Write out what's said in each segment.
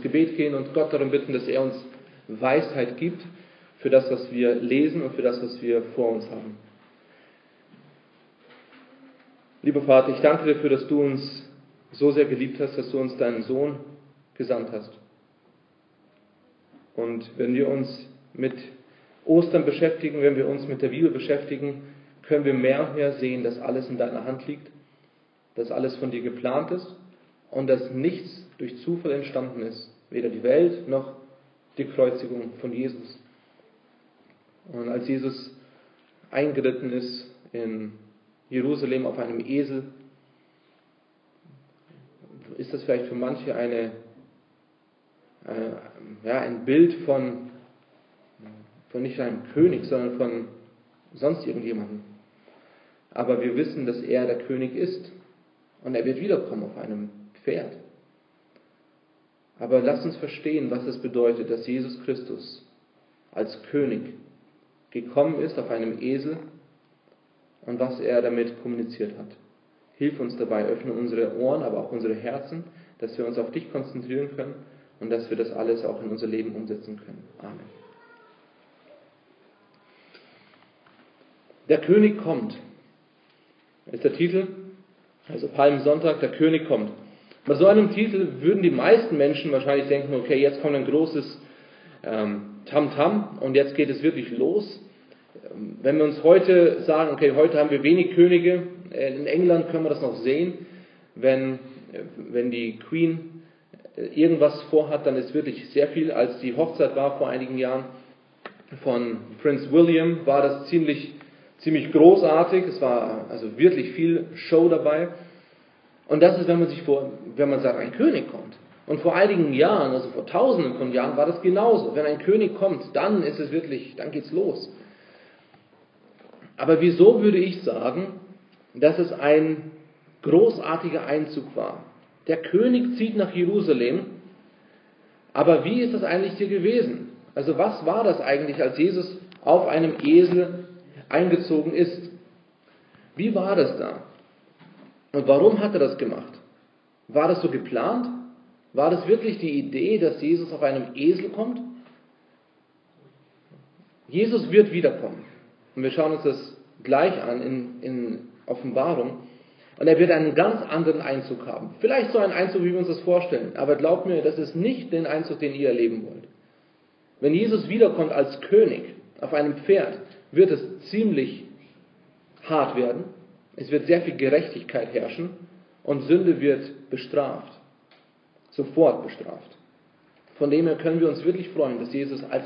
Gebet gehen und Gott darum bitten, dass er uns Weisheit gibt für das, was wir lesen und für das, was wir vor uns haben. Lieber Vater, ich danke dir dafür, dass du uns so sehr geliebt hast, dass du uns deinen Sohn gesandt hast. Und wenn wir uns mit Ostern beschäftigen, wenn wir uns mit der Bibel beschäftigen, können wir mehr und mehr sehen, dass alles in deiner Hand liegt, dass alles von dir geplant ist und dass nichts durch Zufall entstanden ist, weder die Welt noch die Kreuzigung von Jesus. Und als Jesus eingeritten ist in Jerusalem auf einem Esel, ist das vielleicht für manche eine, äh, ja, ein Bild von, von nicht einem König, sondern von sonst irgendjemandem. Aber wir wissen, dass er der König ist und er wird wiederkommen auf einem Pferd. Aber lasst uns verstehen, was es bedeutet, dass Jesus Christus als König gekommen ist auf einem Esel und was er damit kommuniziert hat. Hilf uns dabei, öffne unsere Ohren, aber auch unsere Herzen, dass wir uns auf dich konzentrieren können und dass wir das alles auch in unser Leben umsetzen können. Amen. Der König kommt. Ist der Titel. Also Palmsonntag, der König kommt. Bei so einem Titel würden die meisten Menschen wahrscheinlich denken, okay, jetzt kommt ein großes ähm, Tamtam und jetzt geht es wirklich los. Ähm, wenn wir uns heute sagen, okay, heute haben wir wenig Könige, äh, in England können wir das noch sehen, wenn, äh, wenn die Queen äh, irgendwas vorhat, dann ist wirklich sehr viel. Als die Hochzeit war vor einigen Jahren von Prince William, war das ziemlich, ziemlich großartig. Es war also wirklich viel Show dabei. Und das ist, wenn man sich vor, wenn man sagt, ein König kommt. Und vor einigen Jahren, also vor tausenden von Jahren, war das genauso. Wenn ein König kommt, dann ist es wirklich, dann geht's los. Aber wieso würde ich sagen, dass es ein großartiger Einzug war? Der König zieht nach Jerusalem, aber wie ist das eigentlich hier gewesen? Also was war das eigentlich, als Jesus auf einem Esel eingezogen ist? Wie war das da? Und warum hat er das gemacht? War das so geplant? War das wirklich die Idee, dass Jesus auf einem Esel kommt? Jesus wird wiederkommen. Und wir schauen uns das gleich an in, in Offenbarung. Und er wird einen ganz anderen Einzug haben. Vielleicht so einen Einzug, wie wir uns das vorstellen. Aber glaubt mir, das ist nicht den Einzug, den ihr erleben wollt. Wenn Jesus wiederkommt als König auf einem Pferd, wird es ziemlich hart werden. Es wird sehr viel Gerechtigkeit herrschen und Sünde wird bestraft. Sofort bestraft. Von dem her können wir uns wirklich freuen, dass Jesus als,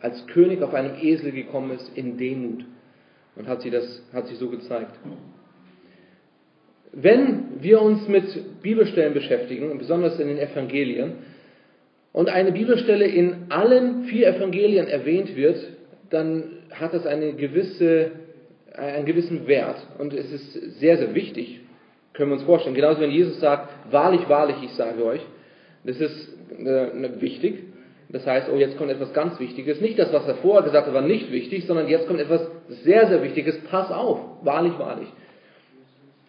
als König auf einem Esel gekommen ist in Demut. Und hat sie das, hat sich so gezeigt. Wenn wir uns mit Bibelstellen beschäftigen, besonders in den Evangelien, und eine Bibelstelle in allen vier Evangelien erwähnt wird, dann hat das eine gewisse einen gewissen Wert und es ist sehr, sehr wichtig, können wir uns vorstellen. Genauso wenn Jesus sagt, wahrlich, wahrlich, ich sage euch, das ist äh, wichtig. Das heißt, oh, jetzt kommt etwas ganz Wichtiges. Nicht das, was er vorher gesagt hat, war nicht wichtig, sondern jetzt kommt etwas sehr, sehr Wichtiges. Pass auf, wahrlich, wahrlich.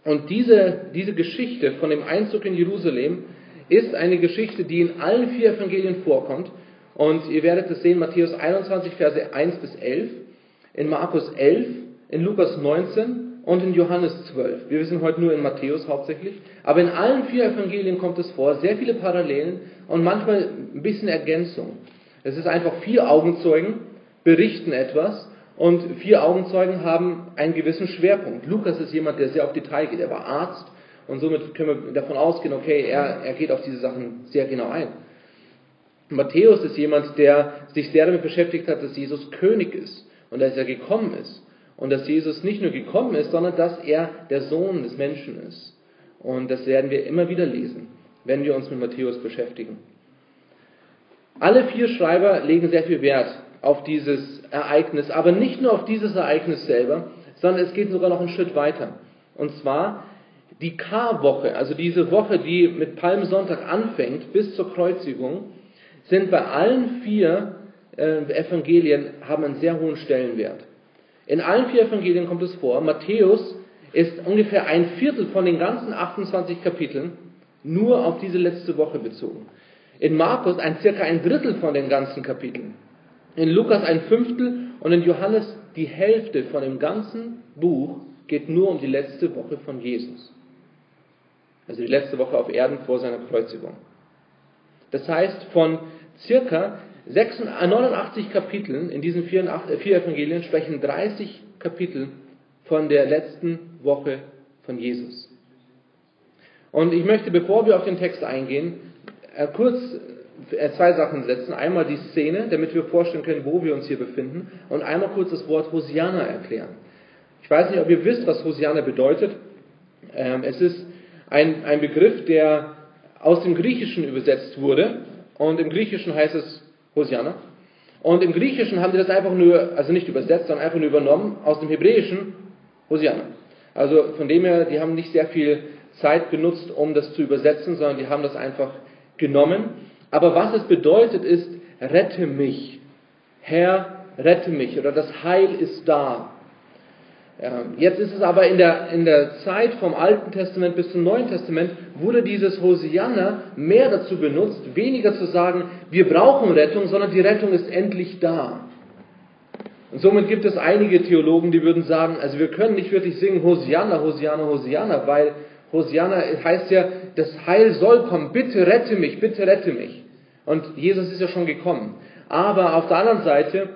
Und diese, diese Geschichte von dem Einzug in Jerusalem ist eine Geschichte, die in allen vier Evangelien vorkommt. Und ihr werdet es sehen, Matthäus 21, Verse 1 bis 11, in Markus 11, in Lukas 19 und in Johannes 12. Wir wissen heute nur in Matthäus hauptsächlich. Aber in allen vier Evangelien kommt es vor, sehr viele Parallelen und manchmal ein bisschen Ergänzung. Es ist einfach vier Augenzeugen berichten etwas und vier Augenzeugen haben einen gewissen Schwerpunkt. Lukas ist jemand, der sehr auf Detail geht. Er war Arzt und somit können wir davon ausgehen, okay, er, er geht auf diese Sachen sehr genau ein. Matthäus ist jemand, der sich sehr damit beschäftigt hat, dass Jesus König ist und dass er gekommen ist und dass Jesus nicht nur gekommen ist, sondern dass er der Sohn des Menschen ist. Und das werden wir immer wieder lesen, wenn wir uns mit Matthäus beschäftigen. Alle vier Schreiber legen sehr viel Wert auf dieses Ereignis, aber nicht nur auf dieses Ereignis selber, sondern es geht sogar noch einen Schritt weiter. Und zwar die Karwoche, also diese Woche, die mit Palmsonntag anfängt bis zur Kreuzigung, sind bei allen vier äh, Evangelien haben einen sehr hohen Stellenwert. In allen vier Evangelien kommt es vor. Matthäus ist ungefähr ein Viertel von den ganzen 28 Kapiteln nur auf diese letzte Woche bezogen. In Markus ein circa ein Drittel von den ganzen Kapiteln. In Lukas ein Fünftel und in Johannes die Hälfte von dem ganzen Buch geht nur um die letzte Woche von Jesus. Also die letzte Woche auf Erden vor seiner Kreuzigung. Das heißt, von circa 89 Kapiteln in diesen vier, vier Evangelien sprechen 30 Kapitel von der letzten Woche von Jesus. Und ich möchte, bevor wir auf den Text eingehen, äh, kurz äh, zwei Sachen setzen. Einmal die Szene, damit wir vorstellen können, wo wir uns hier befinden, und einmal kurz das Wort Hosiana erklären. Ich weiß nicht, ob ihr wisst, was Hosiana bedeutet. Ähm, es ist ein, ein Begriff, der aus dem Griechischen übersetzt wurde. Und im Griechischen heißt es Hosiana. Und im Griechischen haben die das einfach nur, also nicht übersetzt, sondern einfach nur übernommen aus dem Hebräischen Hosiana. Also von dem her, die haben nicht sehr viel Zeit benutzt, um das zu übersetzen, sondern die haben das einfach genommen. Aber was es bedeutet ist, rette mich. Herr, rette mich. Oder das Heil ist da. Jetzt ist es aber in der, in der Zeit vom Alten Testament bis zum Neuen Testament wurde dieses Hosianna mehr dazu benutzt, weniger zu sagen, wir brauchen Rettung, sondern die Rettung ist endlich da. Und somit gibt es einige Theologen, die würden sagen, also wir können nicht wirklich singen Hosianna, Hosianna, Hosianna, weil Hosianna heißt ja, das Heil soll kommen, bitte rette mich, bitte rette mich. Und Jesus ist ja schon gekommen. Aber auf der anderen Seite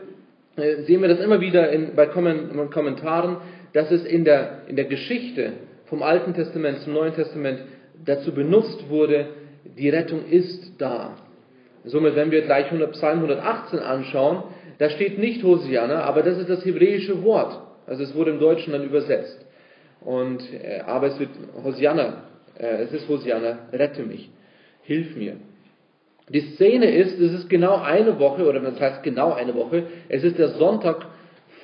sehen wir das immer wieder in, bei Kommentaren, dass es in der, in der Geschichte vom Alten Testament zum Neuen Testament dazu benutzt wurde, die Rettung ist da. Somit, wenn wir gleich Psalm 118 anschauen, da steht nicht Hosianna, aber das ist das hebräische Wort. Also es wurde im Deutschen dann übersetzt. Und, äh, aber es wird Hosianna, äh, es ist Hosianna, rette mich, hilf mir. Die Szene ist, es ist genau eine Woche, oder das heißt genau eine Woche, es ist der Sonntag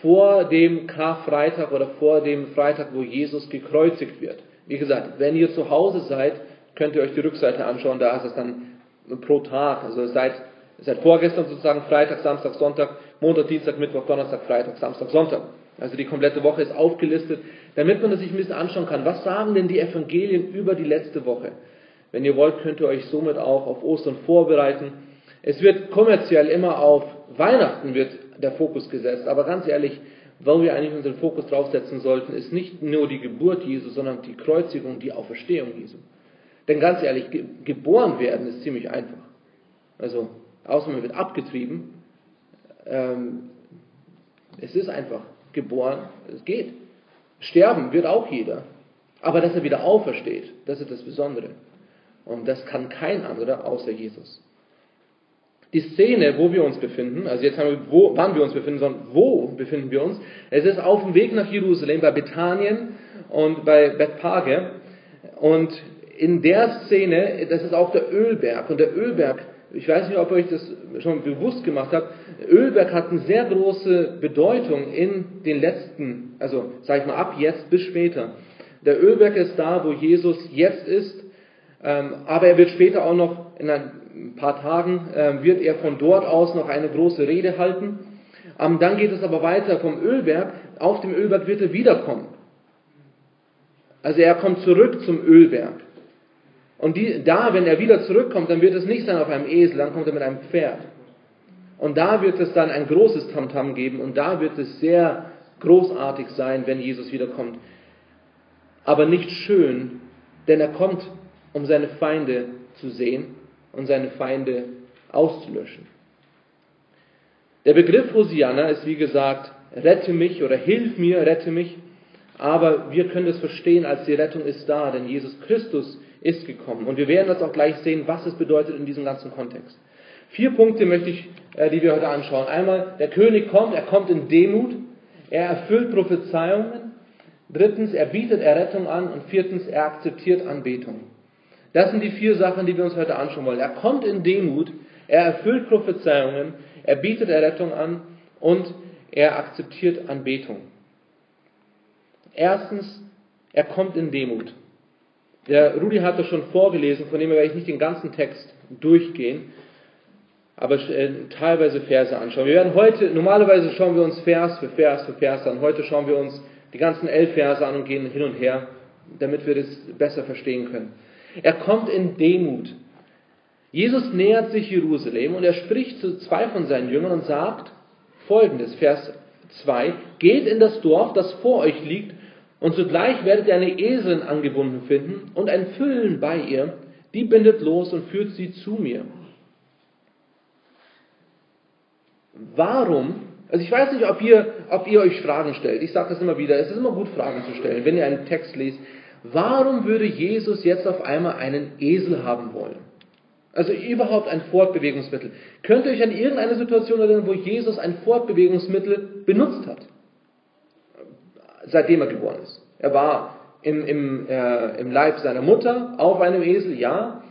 vor dem Karfreitag oder vor dem Freitag, wo Jesus gekreuzigt wird. Wie gesagt, wenn ihr zu Hause seid, könnt ihr euch die Rückseite anschauen, da ist es dann pro Tag, also seit, seit vorgestern sozusagen Freitag, Samstag, Sonntag, Montag, Dienstag, Mittwoch, Donnerstag, Freitag, Samstag, Sonntag. Also die komplette Woche ist aufgelistet, damit man sich ein bisschen anschauen kann. Was sagen denn die Evangelien über die letzte Woche? Wenn ihr wollt, könnt ihr euch somit auch auf Ostern vorbereiten. Es wird kommerziell immer auf Weihnachten wird der Fokus gesetzt, aber ganz ehrlich, wo wir eigentlich unseren Fokus draufsetzen sollten, ist nicht nur die Geburt Jesu, sondern die Kreuzigung, die Auferstehung Jesu. Denn ganz ehrlich, ge geboren werden ist ziemlich einfach. Also, außer man wird abgetrieben. Ähm, es ist einfach geboren, es geht. Sterben wird auch jeder. Aber dass er wieder aufersteht, das ist das Besondere. Und das kann kein anderer außer Jesus. Die Szene, wo wir uns befinden, also jetzt haben wir, wo, wann wir uns befinden, sondern wo befinden wir uns? Es ist auf dem Weg nach Jerusalem, bei Bethanien und bei Bethpage. Und in der Szene, das ist auch der Ölberg. Und der Ölberg, ich weiß nicht, ob ihr euch das schon bewusst gemacht habt, Ölberg hat eine sehr große Bedeutung in den letzten, also sag ich mal ab jetzt bis später. Der Ölberg ist da, wo Jesus jetzt ist aber er wird später auch noch, in ein paar Tagen, ähm, wird er von dort aus noch eine große Rede halten. Ähm, dann geht es aber weiter vom Ölberg. Auf dem Ölberg wird er wiederkommen. Also er kommt zurück zum Ölberg. Und die, da, wenn er wieder zurückkommt, dann wird es nicht sein auf einem Esel, dann kommt er mit einem Pferd. Und da wird es dann ein großes Tamtam geben und da wird es sehr großartig sein, wenn Jesus wiederkommt. Aber nicht schön, denn er kommt um seine Feinde zu sehen und seine Feinde auszulöschen. Der Begriff Hosianna ist wie gesagt, rette mich oder hilf mir, rette mich. Aber wir können das verstehen als die Rettung ist da, denn Jesus Christus ist gekommen. Und wir werden das auch gleich sehen, was es bedeutet in diesem ganzen Kontext. Vier Punkte möchte ich, äh, die wir heute anschauen. Einmal, der König kommt, er kommt in Demut, er erfüllt Prophezeiungen. Drittens, er bietet Errettung an. Und viertens, er akzeptiert Anbetung. Das sind die vier Sachen, die wir uns heute anschauen wollen. Er kommt in Demut, er erfüllt Prophezeiungen, er bietet Errettung an und er akzeptiert Anbetung. Erstens, er kommt in Demut. Der Rudi hat das schon vorgelesen, von dem werde ich nicht den ganzen Text durchgehen, aber äh, teilweise Verse anschauen. Wir werden heute, normalerweise schauen wir uns Vers für Vers für Vers an. Heute schauen wir uns die ganzen elf Verse an und gehen hin und her, damit wir das besser verstehen können. Er kommt in Demut. Jesus nähert sich Jerusalem und er spricht zu zwei von seinen Jüngern und sagt folgendes, Vers 2, geht in das Dorf, das vor euch liegt, und zugleich werdet ihr eine Eselin angebunden finden und ein Füllen bei ihr, die bindet los und führt sie zu mir. Warum? Also ich weiß nicht, ob ihr, ob ihr euch Fragen stellt. Ich sage das immer wieder. Es ist immer gut, Fragen zu stellen, wenn ihr einen Text lest. Warum würde Jesus jetzt auf einmal einen Esel haben wollen? Also überhaupt ein Fortbewegungsmittel. Könnt ihr euch an irgendeine Situation erinnern, wo Jesus ein Fortbewegungsmittel benutzt hat? Seitdem er geboren ist. Er war im, im, äh, im Leib seiner Mutter auf einem Esel, ja.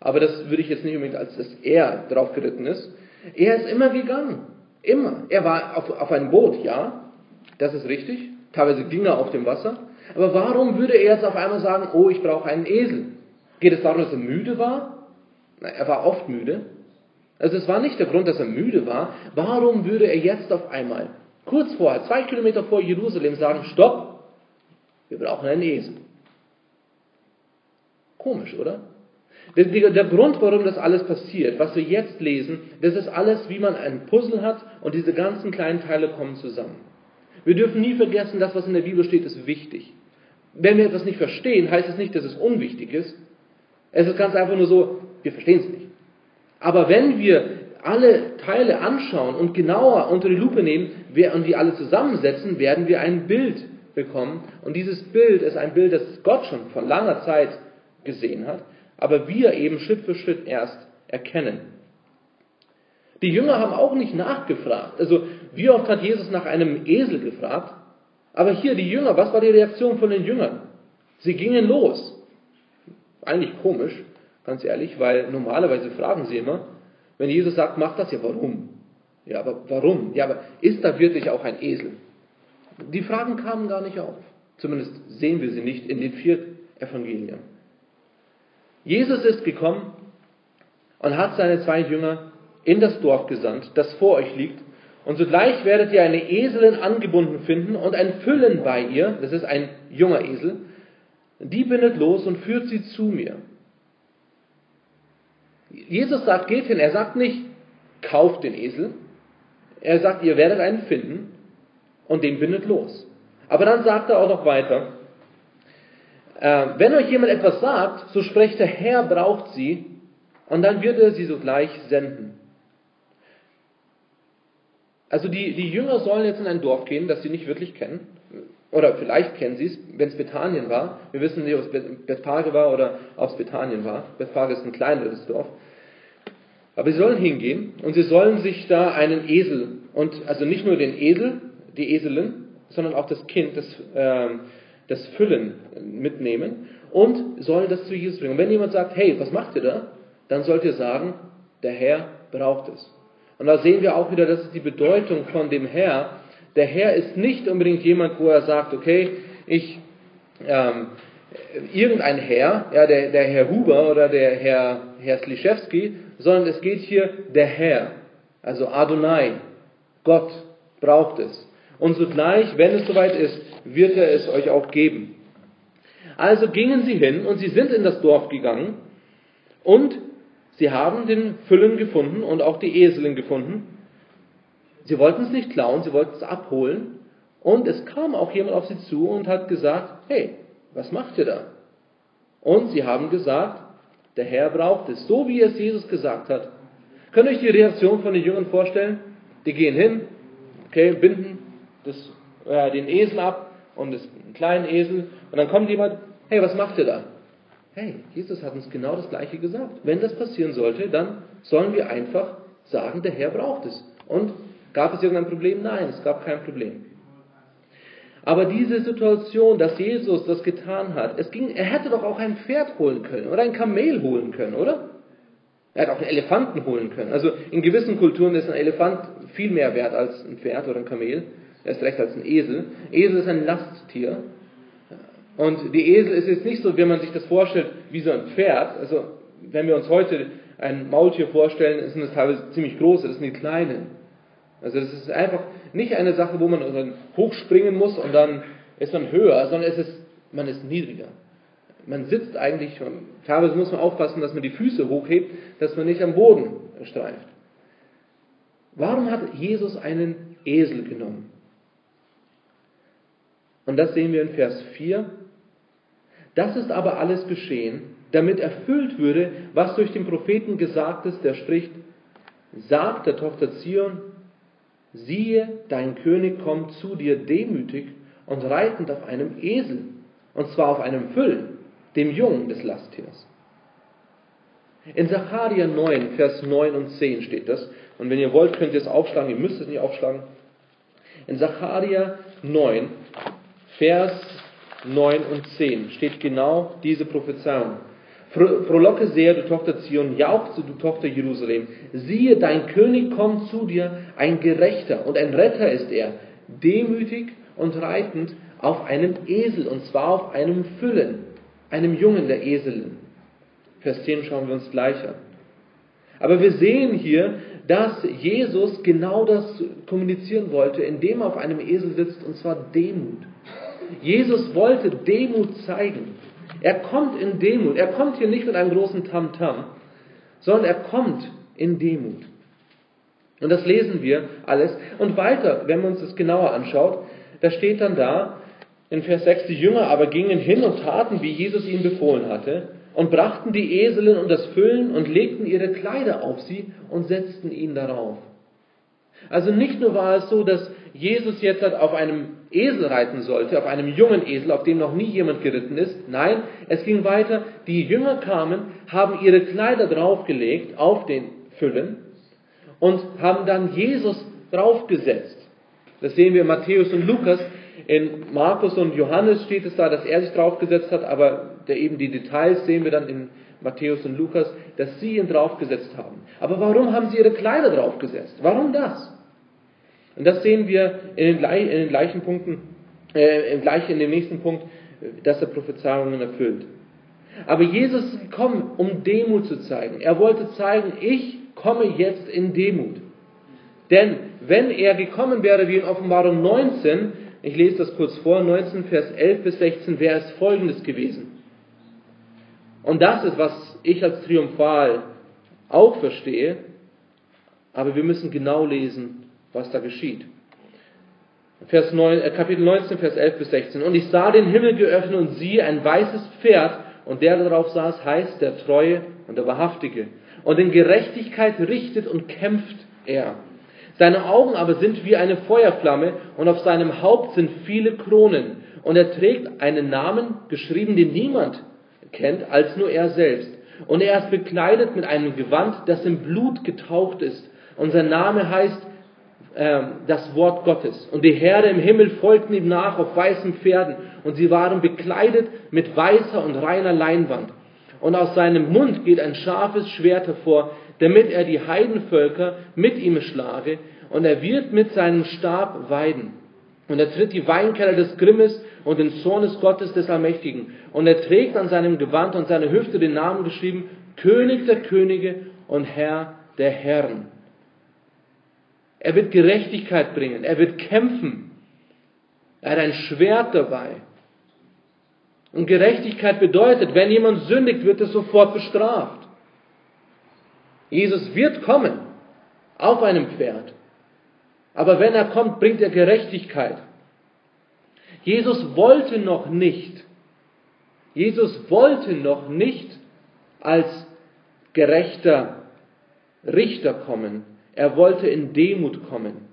Aber das würde ich jetzt nicht unbedingt als dass er drauf geritten ist. Er ist immer gegangen. Immer. Er war auf, auf einem Boot, ja. Das ist richtig. Teilweise ging er auf dem Wasser. Aber warum würde er jetzt auf einmal sagen, oh, ich brauche einen Esel? Geht es darum, dass er müde war? Nein, er war oft müde. Also es war nicht der Grund, dass er müde war. Warum würde er jetzt auf einmal, kurz vorher, zwei Kilometer vor Jerusalem, sagen, stopp, wir brauchen einen Esel? Komisch, oder? Der, der, Grund, warum das alles passiert, was wir jetzt lesen, das ist alles, wie man ein Puzzle hat und diese ganzen kleinen Teile kommen zusammen. Wir dürfen nie vergessen, das, was in der Bibel steht, ist wichtig. Wenn wir etwas nicht verstehen, heißt es nicht, dass es unwichtig ist. Es ist ganz einfach nur so, wir verstehen es nicht. Aber wenn wir alle Teile anschauen und genauer unter die Lupe nehmen und die alle zusammensetzen, werden wir ein Bild bekommen. Und dieses Bild ist ein Bild, das Gott schon vor langer Zeit gesehen hat, aber wir eben Schritt für Schritt erst erkennen. Die Jünger haben auch nicht nachgefragt. Also, wie oft hat Jesus nach einem Esel gefragt? Aber hier die Jünger, was war die Reaktion von den Jüngern? Sie gingen los. Eigentlich komisch, ganz ehrlich, weil normalerweise fragen sie immer, wenn Jesus sagt, mach das, ja warum? Ja, aber warum? Ja, aber ist da wirklich auch ein Esel? Die Fragen kamen gar nicht auf. Zumindest sehen wir sie nicht in den vier Evangelien. Jesus ist gekommen und hat seine zwei Jünger in das Dorf gesandt, das vor euch liegt, und sogleich werdet ihr eine Eselin angebunden finden und ein Füllen bei ihr, das ist ein junger Esel, die bindet los und führt sie zu mir. Jesus sagt, geht hin, er sagt nicht, kauft den Esel, er sagt, ihr werdet einen finden und den bindet los. Aber dann sagt er auch noch weiter, äh, wenn euch jemand etwas sagt, so sprecht der Herr braucht sie und dann wird er sie sogleich senden. Also die, die Jünger sollen jetzt in ein Dorf gehen, das sie nicht wirklich kennen. Oder vielleicht kennen sie es, wenn es Bethanien war. Wir wissen nicht, ob es Bethphage war oder ob es Bethanien war. Bethphage ist ein kleineres Dorf. Aber sie sollen hingehen und sie sollen sich da einen Esel und also nicht nur den Esel, die Eselin, sondern auch das Kind, das, äh, das Füllen mitnehmen und sollen das zu Jesus bringen. Und wenn jemand sagt, hey, was macht ihr da? Dann sollt ihr sagen, der Herr braucht es. Und da sehen wir auch wieder, das ist die Bedeutung von dem Herr. Der Herr ist nicht unbedingt jemand, wo er sagt, okay, ich, ähm, irgendein Herr, ja, der, der Herr Huber oder der Herr, Herr Sliszewski, sondern es geht hier der Herr, also Adonai, Gott braucht es. Und sogleich, wenn es soweit ist, wird er es euch auch geben. Also gingen sie hin und sie sind in das Dorf gegangen und Sie haben den Füllen gefunden und auch die Eselin gefunden. Sie wollten es nicht klauen, sie wollten es abholen. Und es kam auch jemand auf sie zu und hat gesagt, hey, was macht ihr da? Und sie haben gesagt, der Herr braucht es, so wie es Jesus gesagt hat. Könnt ihr euch die Reaktion von den Jüngern vorstellen? Die gehen hin, okay, binden das, äh, den Esel ab und einen kleinen Esel. Und dann kommt jemand, hey, was macht ihr da? Hey, Jesus hat uns genau das Gleiche gesagt. Wenn das passieren sollte, dann sollen wir einfach sagen, der Herr braucht es. Und gab es irgendein Problem? Nein, es gab kein Problem. Aber diese Situation, dass Jesus das getan hat, es ging, er hätte doch auch ein Pferd holen können oder ein Kamel holen können, oder? Er hätte auch einen Elefanten holen können. Also in gewissen Kulturen ist ein Elefant viel mehr wert als ein Pferd oder ein Kamel. Er ist recht als ein Esel. Esel ist ein Lasttier. Und die Esel ist jetzt nicht so, wenn man sich das vorstellt, wie so ein Pferd. Also, wenn wir uns heute ein Maultier vorstellen, sind es teilweise ziemlich große, das sind die kleinen. Also, das ist einfach nicht eine Sache, wo man hochspringen muss und dann ist man höher, sondern es ist, man ist niedriger. Man sitzt eigentlich, teilweise muss man aufpassen, dass man die Füße hochhebt, dass man nicht am Boden streift. Warum hat Jesus einen Esel genommen? Und das sehen wir in Vers 4. Das ist aber alles geschehen, damit erfüllt würde, was durch den Propheten gesagt ist, der spricht, sagt der Tochter Zion, siehe, dein König kommt zu dir demütig und reitend auf einem Esel, und zwar auf einem Füllen, dem Jungen des Lasttiers. In Sacharja 9, Vers 9 und 10 steht das. Und wenn ihr wollt, könnt ihr es aufschlagen. Ihr müsst es nicht aufschlagen. In Sacharja 9, Vers 9 und 10 steht genau diese Prophezeiung. Frohlocke sehr, du Tochter Zion, jauchze, du Tochter Jerusalem. Siehe, dein König kommt zu dir, ein Gerechter und ein Retter ist er, demütig und reitend auf einem Esel, und zwar auf einem Füllen, einem Jungen der Eselin. Vers 10 schauen wir uns gleich an. Aber wir sehen hier, dass Jesus genau das kommunizieren wollte, indem er auf einem Esel sitzt, und zwar Demut. Jesus wollte Demut zeigen. Er kommt in Demut. Er kommt hier nicht mit einem großen Tamtam, -Tam, sondern er kommt in Demut. Und das lesen wir alles. Und weiter, wenn man uns das genauer anschaut, da steht dann da in Vers 6, die Jünger aber gingen hin und taten, wie Jesus ihnen befohlen hatte, und brachten die Eselin und das Füllen und legten ihre Kleider auf sie und setzten ihn darauf. Also nicht nur war es so, dass Jesus jetzt auf einem Esel reiten sollte, auf einem jungen Esel, auf dem noch nie jemand geritten ist. Nein, es ging weiter. Die Jünger kamen, haben ihre Kleider draufgelegt auf den Füllen und haben dann Jesus draufgesetzt. Das sehen wir in Matthäus und Lukas. In Markus und Johannes steht es da, dass er sich draufgesetzt hat, aber eben die Details sehen wir dann in Matthäus und Lukas, dass sie ihn draufgesetzt haben. Aber warum haben sie ihre Kleider draufgesetzt? Warum das? Und das sehen wir in den, in den gleichen Punkten, äh, gleich in dem nächsten Punkt, dass er Prophezeiungen erfüllt. Aber Jesus ist gekommen, um Demut zu zeigen. Er wollte zeigen, ich komme jetzt in Demut. Denn wenn er gekommen wäre wie in Offenbarung 19, ich lese das kurz vor, 19 Vers 11 bis 16, wäre es folgendes gewesen. Und das ist, was ich als triumphal auch verstehe, aber wir müssen genau lesen, was da geschieht. Vers 9, äh, Kapitel 19, Vers 11 bis 16. Und ich sah den Himmel geöffnet und siehe ein weißes Pferd, und der darauf saß, heißt der Treue und der Wahrhaftige. Und in Gerechtigkeit richtet und kämpft er. Seine Augen aber sind wie eine Feuerflamme, und auf seinem Haupt sind viele Kronen. Und er trägt einen Namen, geschrieben, den niemand kennt, als nur er selbst. Und er ist bekleidet mit einem Gewand, das im Blut getaucht ist. Und sein Name heißt äh, das Wort Gottes. Und die Herde im Himmel folgten ihm nach auf weißen Pferden. Und sie waren bekleidet mit weißer und reiner Leinwand. Und aus seinem Mund geht ein scharfes Schwert hervor, damit er die Heidenvölker mit ihm schlage. Und er wird mit seinem Stab weiden. Und er tritt die Weinkeller des Grimmes und den Zornes Gottes des Allmächtigen. Und er trägt an seinem Gewand und seiner Hüfte den Namen geschrieben, König der Könige und Herr der Herren. Er wird Gerechtigkeit bringen, er wird kämpfen. Er hat ein Schwert dabei. Und Gerechtigkeit bedeutet, wenn jemand sündigt, wird er sofort bestraft. Jesus wird kommen auf einem Pferd. Aber wenn er kommt, bringt er Gerechtigkeit. Jesus wollte noch nicht, Jesus wollte noch nicht als gerechter Richter kommen. Er wollte in Demut kommen.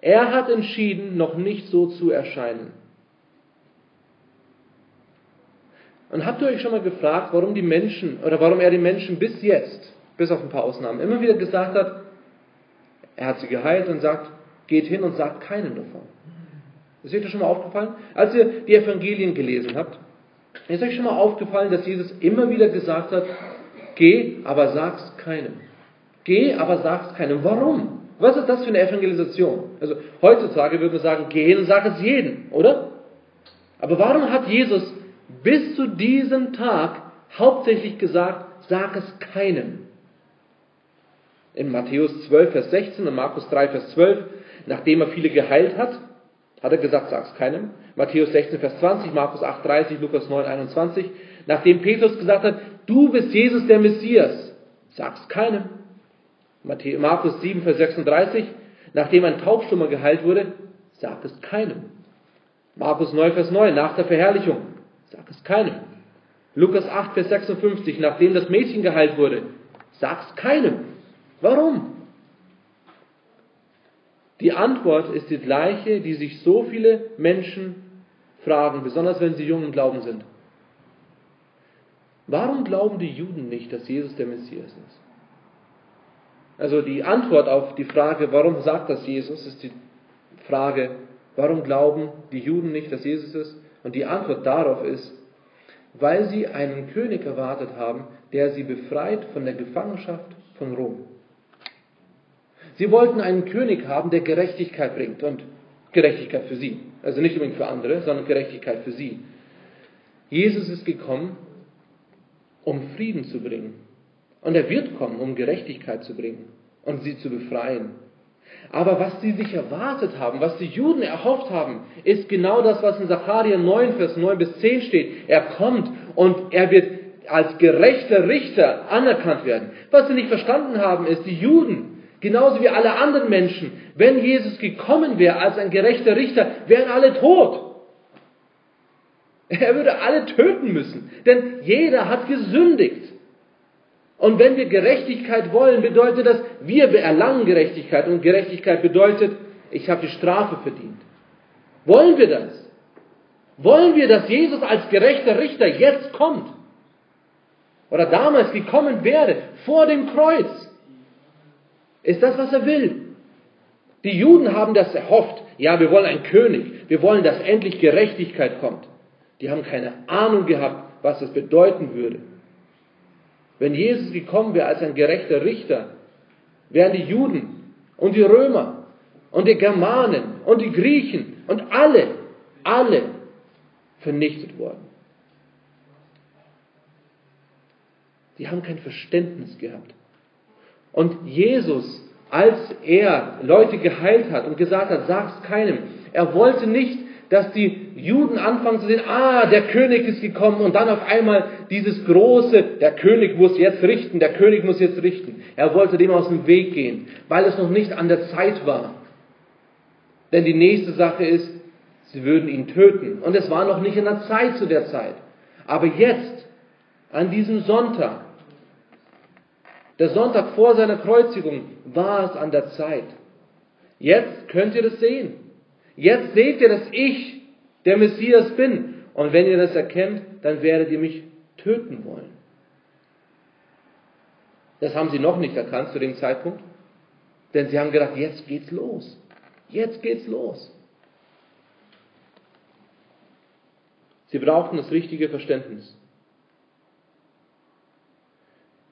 Er hat entschieden, noch nicht so zu erscheinen. Und habt ihr euch schon mal gefragt, warum die Menschen oder warum er die Menschen bis jetzt, bis auf ein paar Ausnahmen, immer wieder gesagt hat, er hat sie geheilt und sagt, geht hin und sagt keinen davon. Ist euch das schon mal aufgefallen? Als ihr die Evangelien gelesen habt, ist euch schon mal aufgefallen, dass Jesus immer wieder gesagt hat, geh, aber sag's keinem. Geh, aber sag's keinem. Warum? Was ist das für eine Evangelisation? Also heutzutage würden wir sagen, geh und sag es jedem, oder? Aber warum hat Jesus bis zu diesem Tag hauptsächlich gesagt, sag es keinem? in Matthäus 12, Vers 16 und Markus 3, Vers 12, nachdem er viele geheilt hat, Hat er gesagt, sag's keinem. Matthäus 16, Vers 20, Markus 8, 30, Lukas 9, 21. Nachdem Petrus gesagt hat, du bist Jesus der Messias, sag's keinem. Markus 7, Vers 36. Nachdem ein Taubstummer geheilt wurde, sag es keinem. Markus 9, Vers 9, nach der Verherrlichung, sag es keinem. Lukas 8, Vers 56, nachdem das Mädchen geheilt wurde, sag es keinem. Warum? Die Antwort ist die gleiche, die sich so viele Menschen fragen, besonders wenn sie jung im Glauben sind. Warum glauben die Juden nicht, dass Jesus der Messias ist? Also die Antwort auf die Frage, warum sagt das Jesus, ist die Frage, warum glauben die Juden nicht, dass Jesus ist? Und die Antwort darauf ist, weil sie einen König erwartet haben, der sie befreit von der Gefangenschaft von Rom. Sie wollten einen König haben, der Gerechtigkeit bringt und Gerechtigkeit für sie. Also nicht unbedingt für andere, sondern Gerechtigkeit für sie. Jesus ist gekommen, um Frieden zu bringen. Und er wird kommen, um Gerechtigkeit zu bringen und sie zu befreien. Aber was sie sich erwartet haben, was die Juden erhofft haben, ist genau das, was in Sacharja 9, Vers 9 bis 10 steht. Er kommt und er wird als gerechter Richter anerkannt werden. Was sie nicht verstanden haben, ist, die Juden Genauso wie alle anderen Menschen. Wenn Jesus gekommen wäre als ein gerechter Richter, wären alle tot. Er würde alle töten müssen, denn jeder hat gesündigt. Und wenn wir Gerechtigkeit wollen, bedeutet das, wir erlangen Gerechtigkeit. Und Gerechtigkeit bedeutet, ich habe die Strafe verdient. Wollen wir das? Wollen wir, dass Jesus als gerechter Richter jetzt kommt? Oder damals gekommen wäre, vor dem Kreuz? ist das, was er will. Die Juden haben das erhofft. Ja, wir wollen einen König. Wir wollen, dass endlich Gerechtigkeit kommt. Die haben keine Ahnung gehabt, was das bedeuten würde. Wenn Jesus gekommen wäre als ein gerechter Richter, wären die Juden und die Römer und die Germanen und die Griechen und alle, alle vernichtet worden. Die haben kein Verständnis gehabt. Und Jesus, als er Leute geheilt hat und gesagt hat, sag's keinem, er wollte nicht, dass die Juden anfangen zu sehen, ah, der König ist gekommen und dann auf einmal dieses große, der König muss jetzt richten, der König muss jetzt richten. Er wollte dem aus dem Weg gehen, weil es noch nicht an der Zeit war. Denn die nächste Sache ist, sie würden ihn töten. Und es war noch nicht in der Zeit zu der Zeit. Aber jetzt, an diesem Sonntag, der Sonntag vor seiner Kreuzigung war es an der Zeit. Jetzt könnt ihr das sehen. Jetzt seht ihr, dass ich der Messias bin. Und wenn ihr das erkennt, dann werdet ihr mich töten wollen. Das haben sie noch nicht erkannt zu dem Zeitpunkt. Denn sie haben gedacht, jetzt geht's los. Jetzt geht's los. Sie brauchten das richtige Verständnis.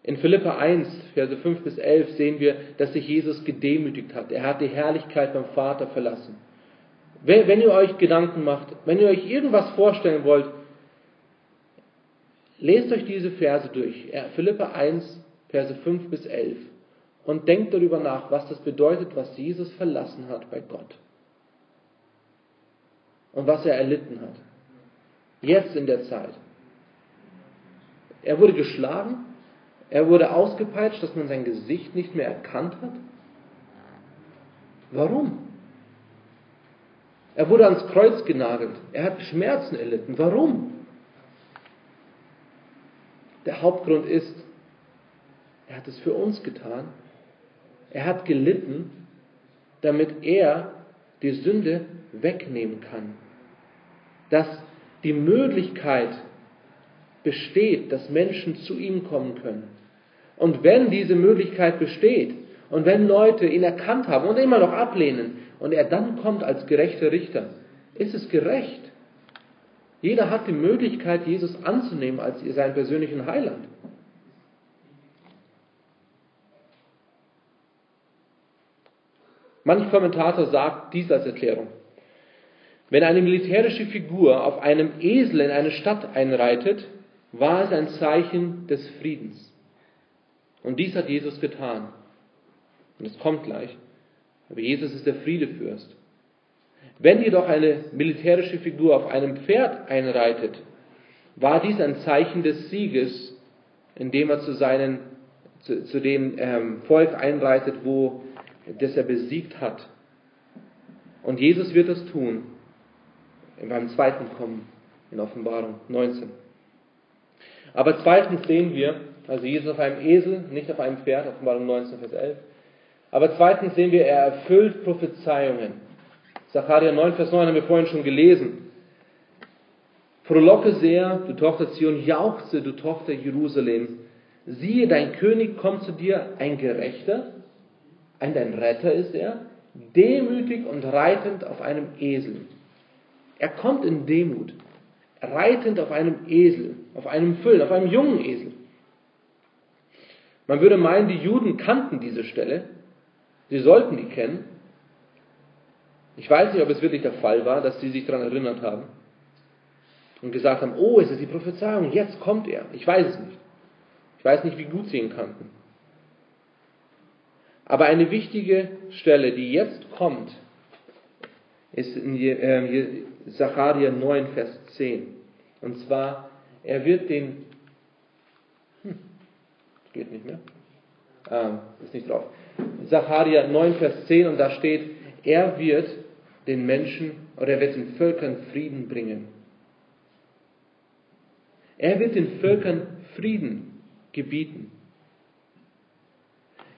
In Philippa 1, Verse 5 bis 11 sehen wir, dass sich Jesus gedemütigt hat. Er hat die Herrlichkeit beim Vater verlassen. Wenn ihr euch Gedanken macht, wenn ihr euch irgendwas vorstellen wollt, lest euch diese Verse durch. Philippa 1, Verse 5 bis 11. Und denkt darüber nach, was das bedeutet, was Jesus verlassen hat bei Gott. Und was er erlitten hat. Jetzt in der Zeit. Er wurde geschlagen, er wurde ausgepeitscht, dass man sein Gesicht nicht mehr erkannt hat. Warum? Er wurde ans Kreuz genagelt. Er hat Schmerzen erlitten. Warum? Der Hauptgrund ist, er hat es für uns getan. Er hat gelitten, damit er die Sünde wegnehmen kann. Dass die Möglichkeit besteht, dass Menschen zu ihm kommen können. Und wenn diese Möglichkeit besteht und wenn Leute ihn erkannt haben und immer noch ablehnen und er dann kommt als gerechter Richter, ist es gerecht. Jeder hat die Möglichkeit, Jesus anzunehmen als seinen persönlichen Heiland. Manch Kommentator sagt dies als Erklärung. Wenn eine militärische Figur auf einem Esel in eine Stadt einreitet, war es ein Zeichen des Friedens. Und dies hat Jesus getan. Und es kommt gleich. Aber Jesus ist der Friedefürst. Wenn jedoch eine militärische Figur auf einem Pferd einreitet, war dies ein Zeichen des Sieges, indem er zu, seinen, zu, zu dem ähm, Volk einreitet, wo das er besiegt hat. Und Jesus wird das tun beim zweiten Kommen in Offenbarung 19. Aber zweitens sehen wir, also Jesus auf einem Esel, nicht auf einem Pferd, Offenbarung 19, Vers 11. Aber zweitens sehen wir, er erfüllt Prophezeiungen. Sacharja 9, Vers 9 haben wir vorhin schon gelesen. Frohlocke sehr, du Tochter Zion, jauchze, du Tochter Jerusalem. Siehe, dein König kommt zu dir, ein Gerechter, ein dein Retter ist er, demütig und reitend auf einem Esel. Er kommt in Demut, reitend auf einem Esel, auf einem Füllen, auf einem jungen Esel. Man würde meinen, die Juden kannten diese Stelle, sie sollten die kennen. Ich weiß nicht, ob es wirklich der Fall war, dass sie sich daran erinnert haben und gesagt haben, oh, es ist die Prophezeiung, jetzt kommt er. Ich weiß es nicht. Ich weiß nicht, wie gut sie ihn kannten. Aber eine wichtige Stelle, die jetzt kommt, ist in Sacharja 9, Vers 10. Und zwar, er wird den, hm, geht nicht mehr, ah, ist nicht drauf. Sacharja 9, Vers 10 und da steht, er wird den Menschen oder er wird den Völkern Frieden bringen. Er wird den Völkern Frieden gebieten.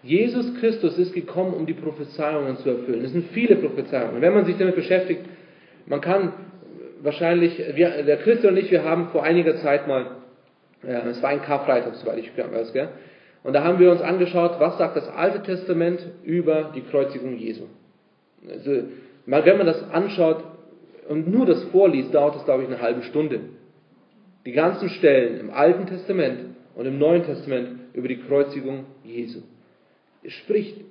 Jesus Christus ist gekommen, um die Prophezeiungen zu erfüllen. Es sind viele Prophezeiungen. Wenn man sich damit beschäftigt, man kann wahrscheinlich, wir, der Christian und ich, wir haben vor einiger Zeit mal, ja, es war ein Karfreitag, soweit ich weiß, gell? Und da haben wir uns angeschaut, was sagt das Alte Testament über die Kreuzigung Jesu. Also, wenn man das anschaut und nur das vorliest, dauert es, glaube ich, eine halbe Stunde. Die ganzen Stellen im Alten Testament und im Neuen Testament über die Kreuzigung Jesu. Es spricht,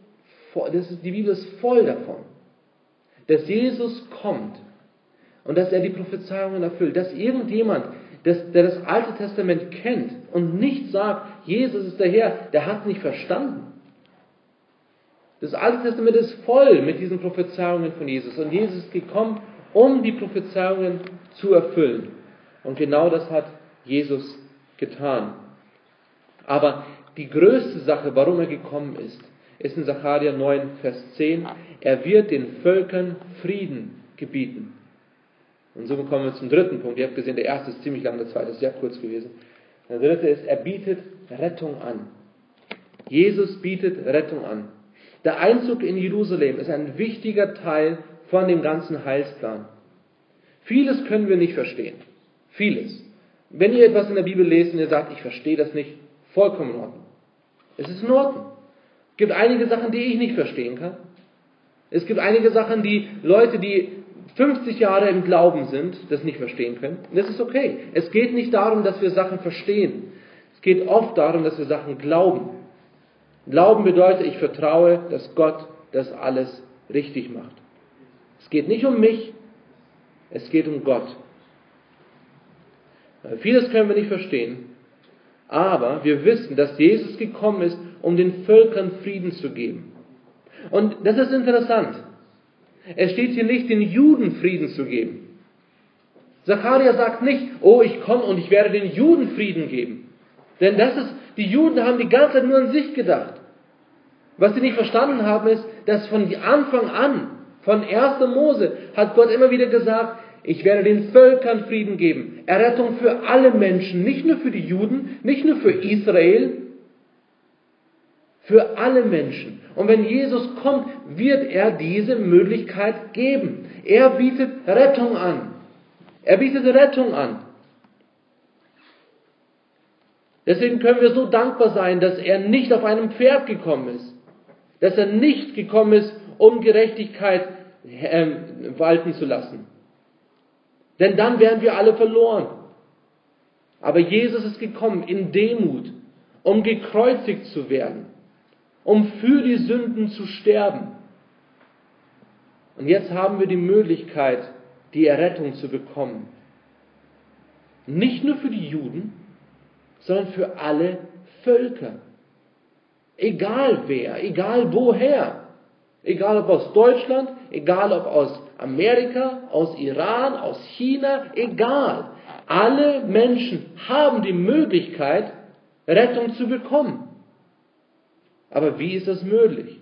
das ist, die Bibel ist voll davon, dass Jesus kommt und dass er die Prophezeiungen erfüllt, dass irgendjemand, das, der das Alte Testament kennt und nicht sagt, Jesus ist der Herr, der hat nicht verstanden. Das Alte Testament ist voll mit diesen Prophezeiungen von Jesus und Jesus ist gekommen, um die Prophezeiungen zu erfüllen. Und genau das hat Jesus getan. Aber die größte Sache, warum er gekommen ist, ist in Sacharja 9, Vers 10. Er wird den Völkern Frieden gebieten. Und so kommen wir zum dritten Punkt. Ihr habt gesehen, der erste ist ziemlich lang, der zweite ist sehr kurz gewesen. Der dritte ist, er bietet Rettung an. Jesus bietet Rettung an. Der Einzug in Jerusalem ist ein wichtiger Teil von dem ganzen Heilsplan. Vieles können wir nicht verstehen. Vieles. Wenn ihr etwas in der Bibel lest und ihr sagt, ich verstehe das nicht, vollkommen in Ordnung. Es ist in Ordnung. Es gibt einige Sachen, die ich nicht verstehen kann. Es gibt einige Sachen, die Leute, die 50 Jahre im Glauben sind, das nicht verstehen können. Das ist okay. Es geht nicht darum, dass wir Sachen verstehen. Es geht oft darum, dass wir Sachen glauben. Glauben bedeutet, ich vertraue, dass Gott das alles richtig macht. Es geht nicht um mich, es geht um Gott. Vieles können wir nicht verstehen, aber wir wissen, dass Jesus gekommen ist, um den Völkern Frieden zu geben. Und das ist interessant. Es steht hier nicht, den Juden Frieden zu geben. Zacharia sagt nicht, oh, ich komme und ich werde den Juden Frieden geben. Denn das ist, die Juden haben die ganze Zeit nur an sich gedacht. Was sie nicht verstanden haben, ist, dass von Anfang an, von 1. Mose, hat Gott immer wieder gesagt, ich werde den Völkern Frieden geben. Errettung für alle Menschen, nicht nur für die Juden, nicht nur für Israel, für alle Menschen. Und wenn Jesus kommt, wird er diese Möglichkeit geben. Er bietet Rettung an. Er bietet Rettung an. Deswegen können wir so dankbar sein, dass er nicht auf einem Pferd gekommen ist. Dass er nicht gekommen ist, um Gerechtigkeit äh, walten zu lassen. Denn dann wären wir alle verloren. Aber Jesus ist gekommen in Demut, um gekreuzigt zu werden um für die Sünden zu sterben. Und jetzt haben wir die Möglichkeit, die Errettung zu bekommen. Nicht nur für die Juden, sondern für alle Völker. Egal wer, egal woher. Egal ob aus Deutschland, egal ob aus Amerika, aus Iran, aus China, egal. Alle Menschen haben die Möglichkeit, Rettung zu bekommen. Aber wie ist das möglich?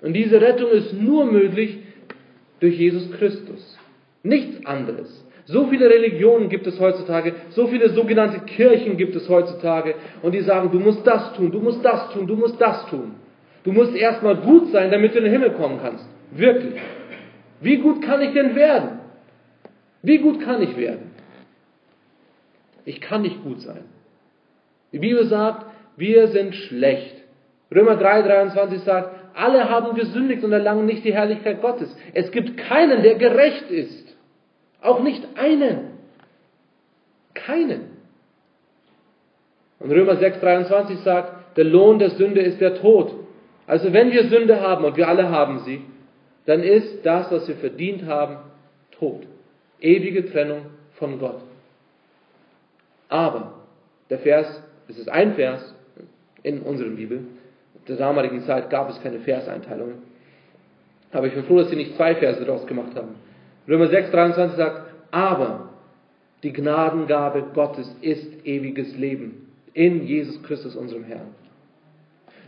Und diese Rettung ist nur möglich durch Jesus Christus. Nichts anderes. So viele Religionen gibt es heutzutage, so viele sogenannte Kirchen gibt es heutzutage und die sagen, du musst das tun, du musst das tun, du musst das tun. Du musst erstmal gut sein, damit du in den Himmel kommen kannst. Wirklich. Wie gut kann ich denn werden? Wie gut kann ich werden? Ich kann nicht gut sein. Die Bibel sagt, wir sind schlecht. Römer 3, 23 sagt, alle haben gesündigt und erlangen nicht die Herrlichkeit Gottes. Es gibt keinen, der gerecht ist. Auch nicht einen. Keinen. Und Römer 6, 23 sagt, der Lohn der Sünde ist der Tod. Also wenn wir Sünde haben, und wir alle haben sie, dann ist das, was wir verdient haben, Tod. Ewige Trennung von Gott. Aber der Vers, es ist ein Vers in unserer Bibel, der damaligen Zeit gab es keine Verseinteilungen. Aber ich bin froh, dass sie nicht zwei Verse daraus gemacht haben. Römer 6, 23 sagt, aber die Gnadengabe Gottes ist ewiges Leben in Jesus Christus, unserem Herrn.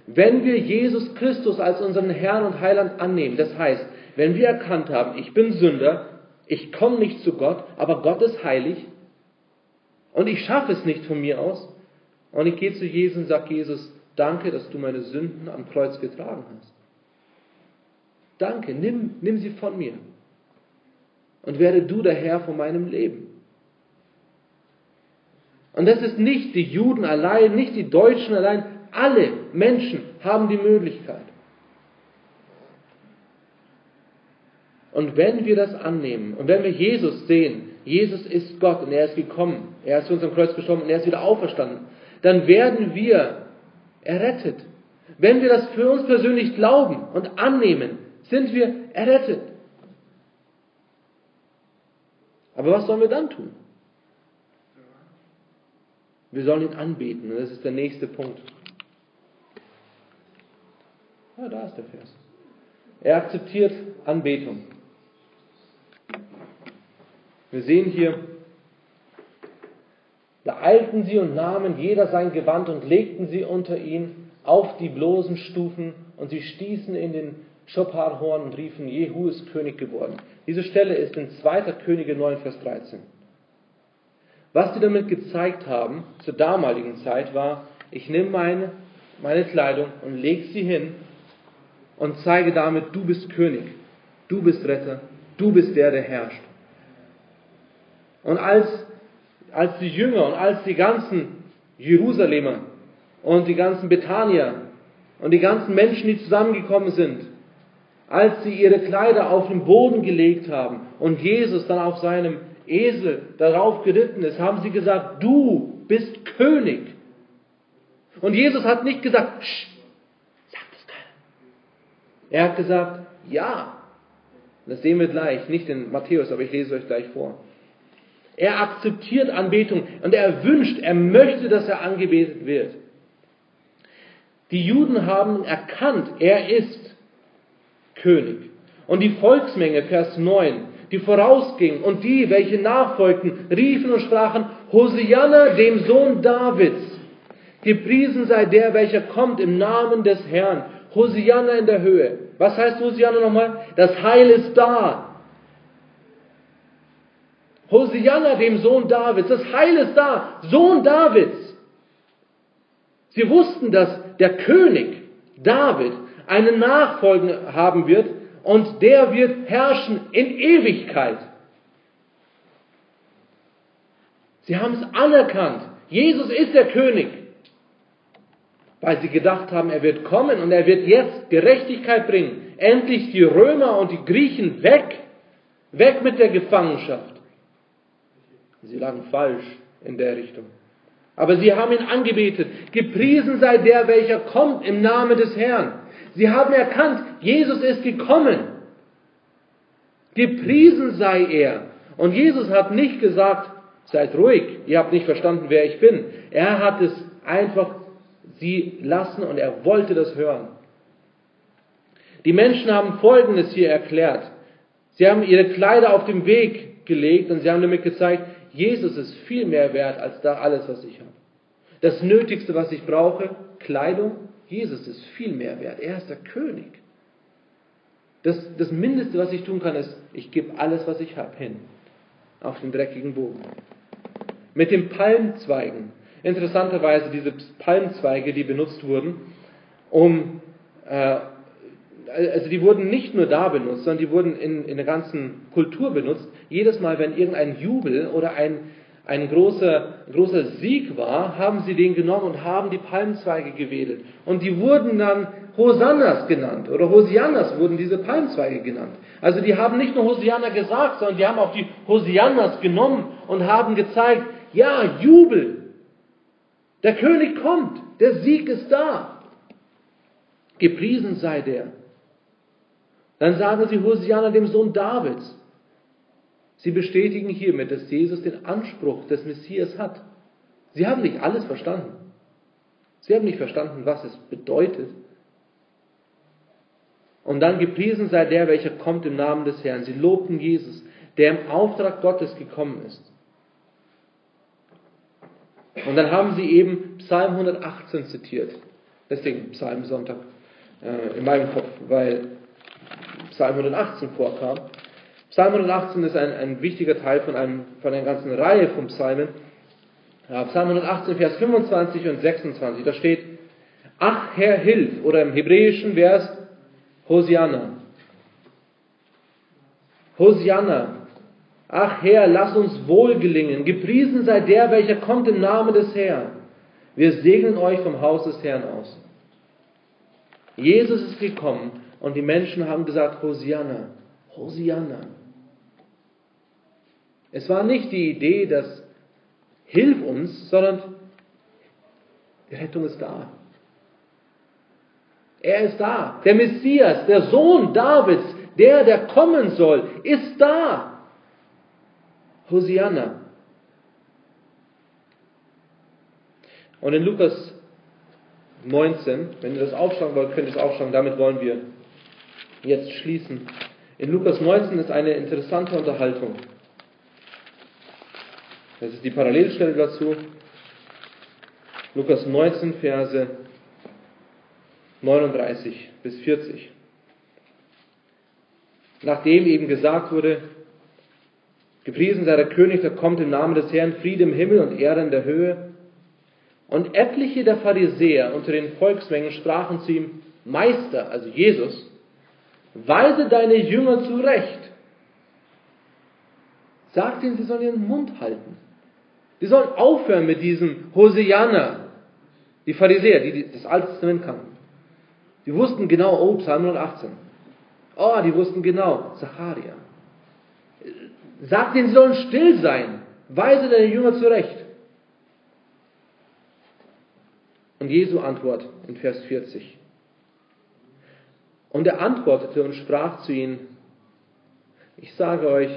Wenn wir Jesus Christus als unseren Herrn und Heiland annehmen, das heißt, wenn wir erkannt haben, ich bin Sünder, ich komme nicht zu Gott, aber Gott ist heilig und ich schaffe es nicht von mir aus, und ich gehe zu Jesus und sage, Jesus, danke, dass du meine Sünden am Kreuz getragen hast. Danke, nimm, nimm sie von mir und werde du der Herr von meinem Leben. Und das ist nicht die Juden allein, nicht die Deutschen allein, alle Menschen haben die Möglichkeit. Und wenn wir das annehmen und wenn wir Jesus sehen, Jesus ist Gott und er ist gekommen, er ist für uns am Kreuz gestorben und er ist wieder auferstanden, dann werden wir errettet. Wenn wir das für uns persönlich glauben und annehmen, sind wir errettet. Aber was sollen wir dann tun? Wir sollen ihn anbeten. Und das ist der nächste Punkt. Ja, da ist der Vers. Er akzeptiert Anbetung. Wir sehen hier, da eilten sie und nahmen jeder sein Gewand und legten sie unter ihn auf die bloßen Stufen und sie stießen in den Schopparhorn und riefen, Jehu ist König geworden. Diese Stelle ist in 2. Könige 9, Vers 13. Was sie damit gezeigt haben zur damaligen Zeit war, ich nehme meine, meine Kleidung und lege sie hin und zeige damit, du bist König, du bist Retter, du bist der, der herrscht. Und als, als die Jünger und als die ganzen Jerusalemer und die ganzen Bethanier und die ganzen Menschen, die zusammengekommen sind, als sie ihre Kleider auf den Boden gelegt haben und Jesus dann auf seinem Esel darauf geritten ist, haben sie gesagt, du bist König. Und Jesus hat nicht gesagt, sag das keiner. Er hat gesagt, ja. Das sehen wir gleich, nicht in Matthäus, aber ich lese euch gleich vor. Er akzeptiert Anbetung und er wünscht, er möchte, dass er angebetet wird. Die Juden haben erkannt, er ist König. Und die Volksmenge, Vers 9, die vorausging und die, welche nachfolgten, riefen und sprachen, Hosianna, dem Sohn Davids. Gepriesen sei der, welcher kommt im Namen des Herrn. Hosianna in der Höhe. Was heißt Hosianna nochmal? Das Heil ist da. Hosianna, dem Sohn Davids. Das Heil ist da. Sohn Davids. Sie wussten, dass der König David einen Nachfolger haben wird und der wird herrschen in Ewigkeit. Sie haben es anerkannt. Jesus ist der König. Weil sie gedacht haben, er wird kommen und er wird jetzt Gerechtigkeit bringen. Endlich die Römer und die Griechen weg. Weg mit der Gefangenschaft. Sie lagen falsch in der Richtung. Aber sie haben ihn angebetet. Gepriesen sei der, welcher kommt im Namen des Herrn. Sie haben erkannt, Jesus ist gekommen. Gepriesen sei er. Und Jesus hat nicht gesagt, seid ruhig, ihr habt nicht verstanden, wer ich bin. Er hat es einfach sie lassen und er wollte das hören. Die Menschen haben Folgendes hier erklärt. Sie haben ihre Kleider auf den Weg gelegt und sie haben damit gezeigt, Jesus ist viel mehr wert als da alles, was ich habe. Das Nötigste, was ich brauche, Kleidung, Jesus ist viel mehr wert. Er ist der König. Das, das Mindeste, was ich tun kann, ist, ich gebe alles, was ich habe, hin auf den dreckigen Boden. Mit den Palmzweigen. Interessanterweise diese Palmzweige, die benutzt wurden, um, äh, also die wurden nicht nur da benutzt, sondern die wurden in, in der ganzen Kultur benutzt. Jedes Mal, wenn irgendein Jubel oder ein, ein großer, großer Sieg war, haben sie den genommen und haben die Palmzweige gewedelt. Und die wurden dann Hosannas genannt oder Hosiannas wurden diese Palmzweige genannt. Also die haben nicht nur Hosianna gesagt, sondern die haben auch die Hosiannas genommen und haben gezeigt, ja, Jubel. Der König kommt. Der Sieg ist da. Gepriesen sei der. Dann sagen sie Hosianna dem Sohn Davids. Sie bestätigen hiermit, dass Jesus den Anspruch des Messias hat. Sie haben nicht alles verstanden. Sie haben nicht verstanden, was es bedeutet. Und dann gepriesen sei der, welcher kommt im Namen des Herrn. Sie lobten Jesus, der im Auftrag Gottes gekommen ist. Und dann haben sie eben Psalm 118 zitiert. Deswegen Psalm Sonntag äh, in meinem Kopf, weil Psalm 118 vorkam. Psalm 118 ist ein, ein wichtiger Teil von, einem, von einer ganzen Reihe von Psalmen. Ja, Psalm 118, Vers 25 und 26, da steht, Ach Herr, hilf, oder im Hebräischen es Hosianna. Hosianna, Ach Herr, lass uns wohl gelingen. Gepriesen sei der, welcher kommt im Namen des Herrn. Wir segnen euch vom Haus des Herrn aus. Jesus ist gekommen und die Menschen haben gesagt, Hosianna, Hosianna. Es war nicht die Idee, dass Hilf uns, sondern die Rettung ist da. Er ist da. Der Messias, der Sohn Davids, der, der kommen soll, ist da. Hosianna. Und in Lukas 19, wenn ihr das aufschlagen wollt, könnt ihr es aufschlagen, damit wollen wir jetzt schließen. In Lukas 19 ist eine interessante Unterhaltung. Das ist die Parallelstelle dazu. Lukas 19, Verse 39 bis 40. Nachdem eben gesagt wurde, Gepriesen sei der König, der kommt im Namen des Herrn, Friede im Himmel und Erde in der Höhe. Und etliche der Pharisäer unter den Volksmengen sprachen zu ihm, Meister, also Jesus, weise deine Jünger zurecht. Sagt ihnen, sie sollen ihren Mund halten. Sie sollen aufhören mit diesem Hosianna. Die Pharisäer, die das Alte Testament kannten. Die wussten genau, oh, Psalm 118. Oh, die wussten genau, Zacharia. Sagt ihnen, sie sollen still sein. Weise deine Jünger zurecht. Und Jesu Antwort in Vers 40. Und er antwortete und sprach zu ihnen, ich sage euch,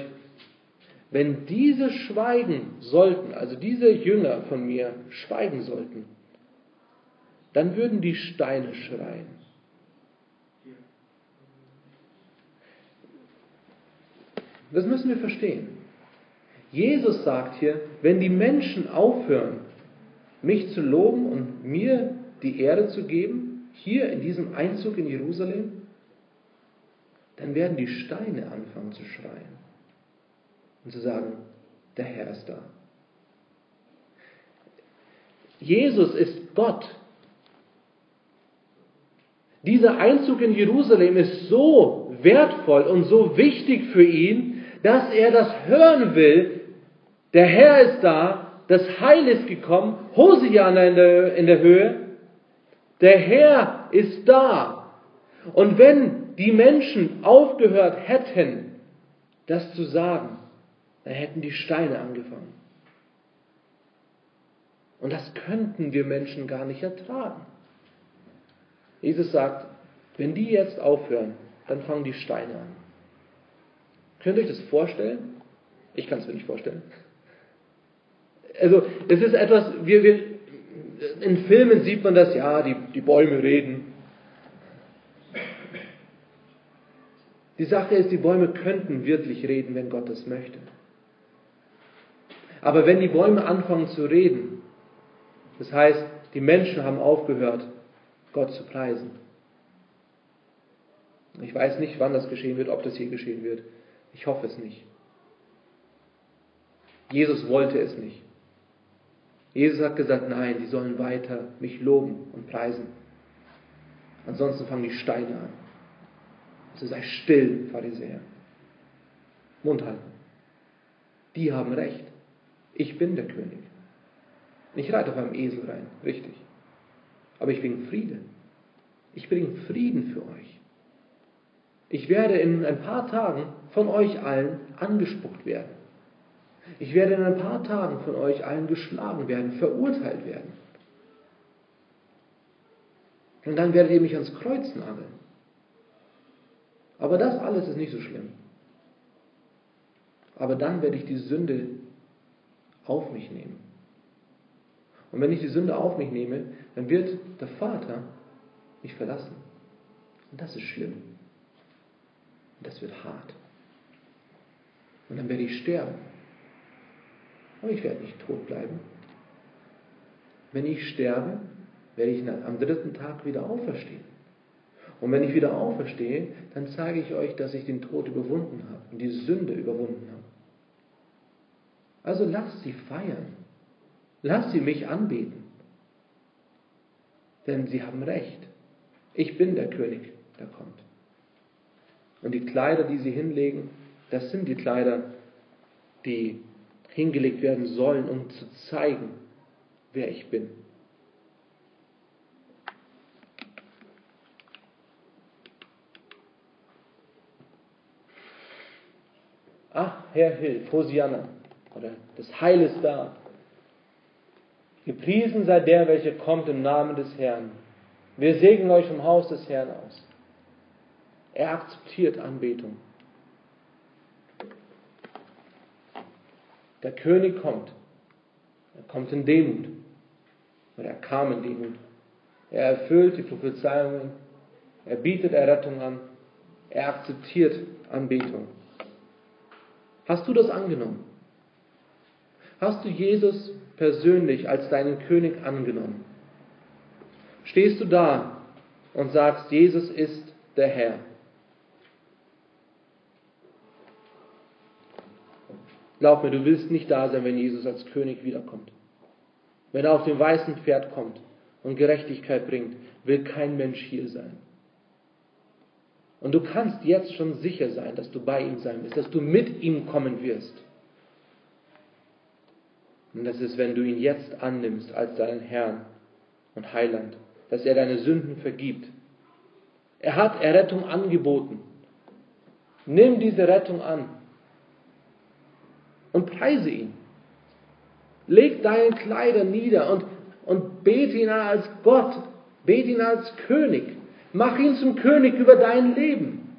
wenn diese schweigen sollten, also diese Jünger von mir schweigen sollten, dann würden die Steine schreien. Das müssen wir verstehen. Jesus sagt hier, wenn die Menschen aufhören, mich zu loben und mir die Ehre zu geben, hier in diesem Einzug in Jerusalem, dann werden die Steine anfangen zu schreien und zu sagen, der Herr ist da. Jesus ist Gott. Dieser Einzug in Jerusalem ist so wertvoll und so wichtig für ihn, dass er das hören will. Der Herr ist da, das Heil ist gekommen, Hosiana in der, in der Höhe. Der Herr ist da. Und wenn die Menschen aufgehört hätten, das zu sagen, dann hätten die Steine angefangen. Und das könnten wir Menschen gar nicht ertragen. Jesus sagt, wenn die jetzt aufhören, dann fangen die Steine an. Könnt ihr euch das vorstellen? Ich kann es mir nicht vorstellen. Also, es ist etwas, wir, wir, in Filmen sieht man das, ja, die, die Bäume reden. Die Sache ist, die Bäume könnten wirklich reden, wenn Gott es möchte. Aber wenn die Bäume anfangen zu reden, das heißt, die Menschen haben aufgehört, Gott zu preisen. Ich weiß nicht, wann das geschehen wird, ob das hier geschehen wird. Ich hoffe es nicht. Jesus wollte es nicht. Jesus hat gesagt, nein, die sollen weiter mich loben und preisen. Ansonsten fangen die Steine an. Also sei still, Pharisäer. Mund halten. Die haben recht. Ich bin der König. Ich reite auf einem Esel rein, richtig. Aber ich bringe Frieden. Ich bringe Frieden für euch. Ich werde in ein paar Tagen von euch allen angespuckt werden. Ich werde in ein paar Tagen von euch allen geschlagen werden, verurteilt werden. Und dann werdet ihr mich ans Kreuz nageln. Aber das alles ist nicht so schlimm. Aber dann werde ich die Sünde auf mich nehmen. Und wenn ich die Sünde auf mich nehme, dann wird der Vater mich verlassen. Und das ist schlimm. Und das wird hart. Und dann werde ich sterben. Aber ich werde nicht tot bleiben. Wenn ich sterbe, werde ich am dritten Tag wieder auferstehen. Und wenn ich wieder auferstehe, dann zeige ich euch, dass ich den Tod überwunden habe und die Sünde überwunden habe. Also lasst sie feiern. Lasst sie mich anbeten. Denn sie haben recht. Ich bin der König, der kommt. Und die Kleider, die sie hinlegen, das sind die Kleider, die hingelegt werden sollen, um zu zeigen, wer ich bin. Ach, Herr hilf, Hosianna, oder das Heil ist da. Gepriesen sei der, welcher kommt im Namen des Herrn. Wir segnen euch vom Haus des Herrn aus. Er akzeptiert Anbetung. Der König kommt. Er kommt in Demut. Oder er kam in Demut. Er erfüllt die Prophezeiungen. Er bietet Errettung an. Er akzeptiert Anbetung. Hast du das angenommen? Hast du Jesus persönlich als deinen König angenommen? Stehst du da und sagst, Jesus ist der Herr? Glaub mir, du willst nicht da sein, wenn Jesus als König wiederkommt. Wenn er auf dem weißen Pferd kommt und Gerechtigkeit bringt, will kein Mensch hier sein. Und du kannst jetzt schon sicher sein, dass du bei ihm sein wirst, dass du mit ihm kommen wirst. Und das ist, wenn du ihn jetzt annimmst als deinen Herrn und Heiland, dass er deine Sünden vergibt. Er hat Errettung angeboten. Nimm diese Rettung an und preise ihn. Leg deine Kleider nieder und, und bete ihn als Gott, bete ihn als König. Mach ihn zum König über dein Leben.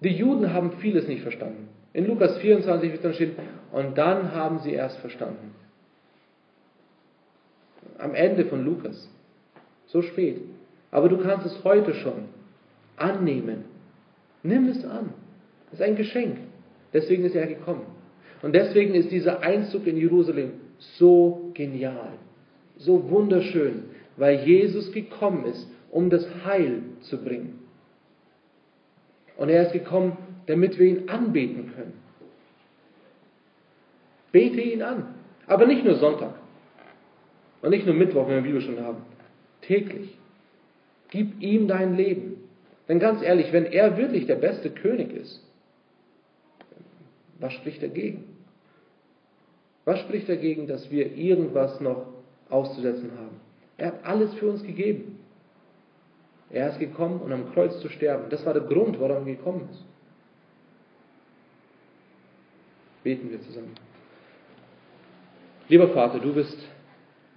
Die Juden haben vieles nicht verstanden. In Lukas 24 wird dann stehen, und dann haben sie erst verstanden. Am Ende von Lukas. So spät. Aber du kannst es heute schon annehmen. Nimm es an. Das ist ein Geschenk. Deswegen ist er gekommen. Und deswegen ist dieser Einzug in Jerusalem so genial, so wunderschön, weil Jesus gekommen ist, um das Heil zu bringen. Und er ist gekommen, damit wir ihn anbeten können. Bete ihn an. Aber nicht nur Sonntag. Und nicht nur Mittwoch, wenn wir Bibelstunde haben. Täglich. Gib ihm dein Leben. Denn ganz ehrlich, wenn er wirklich der beste König ist, was spricht dagegen? Was spricht dagegen, dass wir irgendwas noch auszusetzen haben? Er hat alles für uns gegeben. Er ist gekommen, um am Kreuz zu sterben. Das war der Grund, warum er gekommen ist. Beten wir zusammen. Lieber Vater, du bist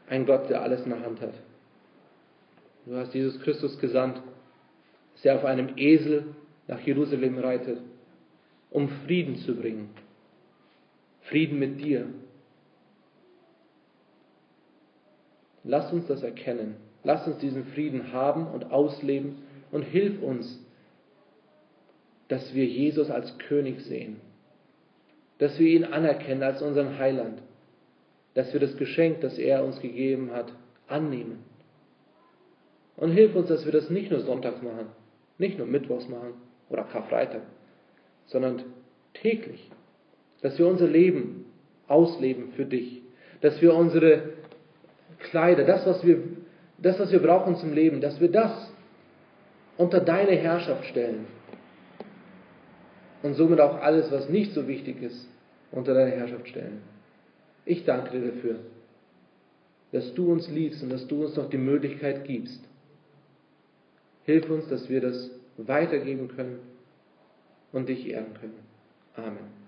ein Gott, der alles in der Hand hat. Du hast Jesus Christus gesandt, dass er auf einem Esel nach Jerusalem reitet um Frieden zu bringen. Frieden mit dir. Lass uns das erkennen. Lass uns diesen Frieden haben und ausleben und hilf uns, dass wir Jesus als König sehen, dass wir ihn anerkennen als unseren Heiland, dass wir das Geschenk, das er uns gegeben hat, annehmen. Und hilf uns, dass wir das nicht nur sonntags machen, nicht nur mittwochs machen oder Karfreitag, sondern täglich, dass wir unser Leben ausleben für dich, dass wir unsere Kleider, das, was wir, das, was wir brauchen zum Leben, dass wir das unter deine Herrschaft stellen. Und somit auch alles, was nicht so wichtig ist, unter deine Herrschaft stellen. Ich danke dir dafür, dass du uns liebst und dass du uns noch die Möglichkeit gibst. Hilf uns, dass wir das weitergeben können und dich ehren können. Amen.